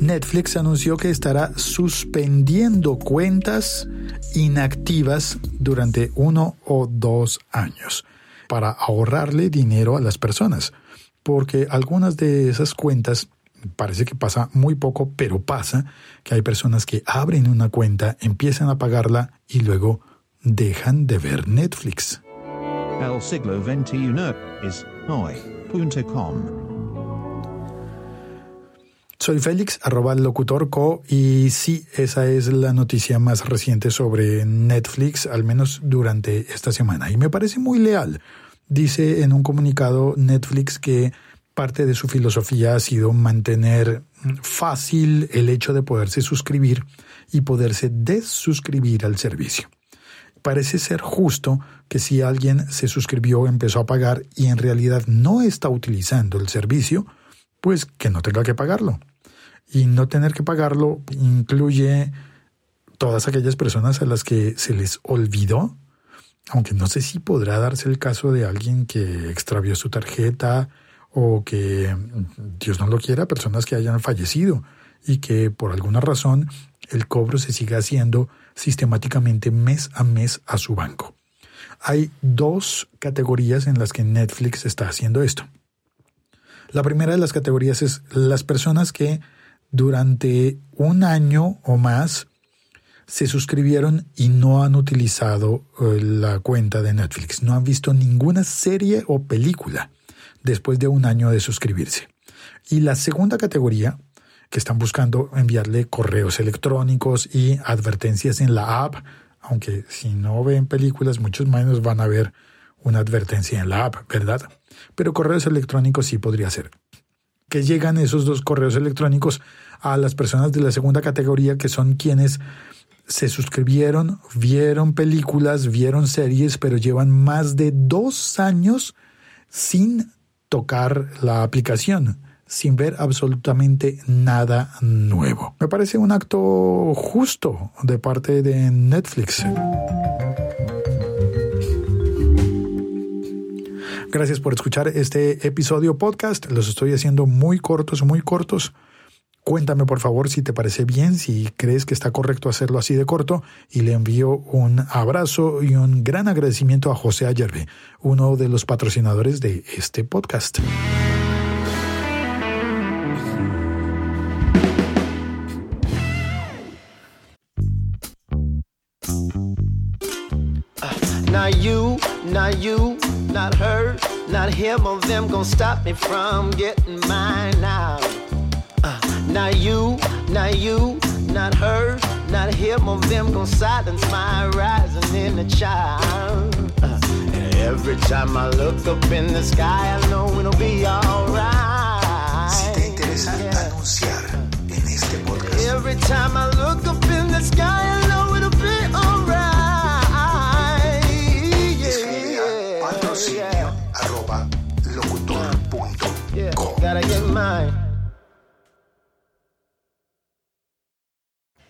Netflix anunció que estará suspendiendo cuentas inactivas durante uno o dos años para ahorrarle dinero a las personas, porque algunas de esas cuentas parece que pasa muy poco, pero pasa que hay personas que abren una cuenta, empiezan a pagarla y luego dejan de ver Netflix. El siglo es hoy.com. Soy Félix, arroba locutor co, y sí, esa es la noticia más reciente sobre Netflix, al menos durante esta semana. Y me parece muy leal. Dice en un comunicado Netflix que parte de su filosofía ha sido mantener fácil el hecho de poderse suscribir y poderse desuscribir al servicio. Parece ser justo que si alguien se suscribió, empezó a pagar y en realidad no está utilizando el servicio, pues que no tenga que pagarlo. Y no tener que pagarlo incluye todas aquellas personas a las que se les olvidó, aunque no sé si podrá darse el caso de alguien que extravió su tarjeta o que, Dios no lo quiera, personas que hayan fallecido y que por alguna razón el cobro se siga haciendo sistemáticamente mes a mes a su banco. Hay dos categorías en las que Netflix está haciendo esto. La primera de las categorías es las personas que durante un año o más se suscribieron y no han utilizado eh, la cuenta de Netflix, no han visto ninguna serie o película después de un año de suscribirse. Y la segunda categoría, que están buscando enviarle correos electrónicos y advertencias en la app, aunque si no ven películas, muchos menos van a ver una advertencia en la app, ¿verdad? Pero correos electrónicos sí podría ser. Que llegan esos dos correos electrónicos a las personas de la segunda categoría, que son quienes se suscribieron, vieron películas, vieron series, pero llevan más de dos años sin tocar la aplicación, sin ver absolutamente nada nuevo. Me parece un acto justo de parte de Netflix. Gracias por escuchar este episodio podcast. Los estoy haciendo muy cortos, muy cortos. Cuéntame por favor si te parece bien, si crees que está correcto hacerlo así de corto y le envío un abrazo y un gran agradecimiento a José Ayerbe, uno de los patrocinadores de este podcast. Not you, not her, not him or them gonna stop me from getting mine now. Uh, not you, not you, not her, not him or them gonna silence my rising in the child. Uh, and every time I look up in the sky, I know it'll be alright. Si te interesa anunciar en este podcast, Every time I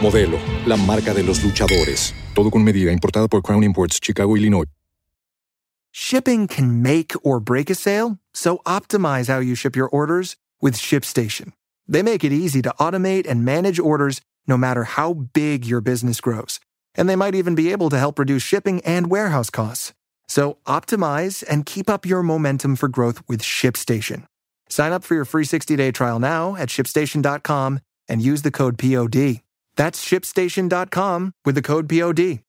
Modelo, la marca de los luchadores. Todo con medida, importada por Crown Imports, Chicago, Illinois. Shipping can make or break a sale, so optimize how you ship your orders with ShipStation. They make it easy to automate and manage orders no matter how big your business grows. And they might even be able to help reduce shipping and warehouse costs. So optimize and keep up your momentum for growth with ShipStation. Sign up for your free 60-day trial now at shipstation.com and use the code POD. That's shipstation.com with the code POD.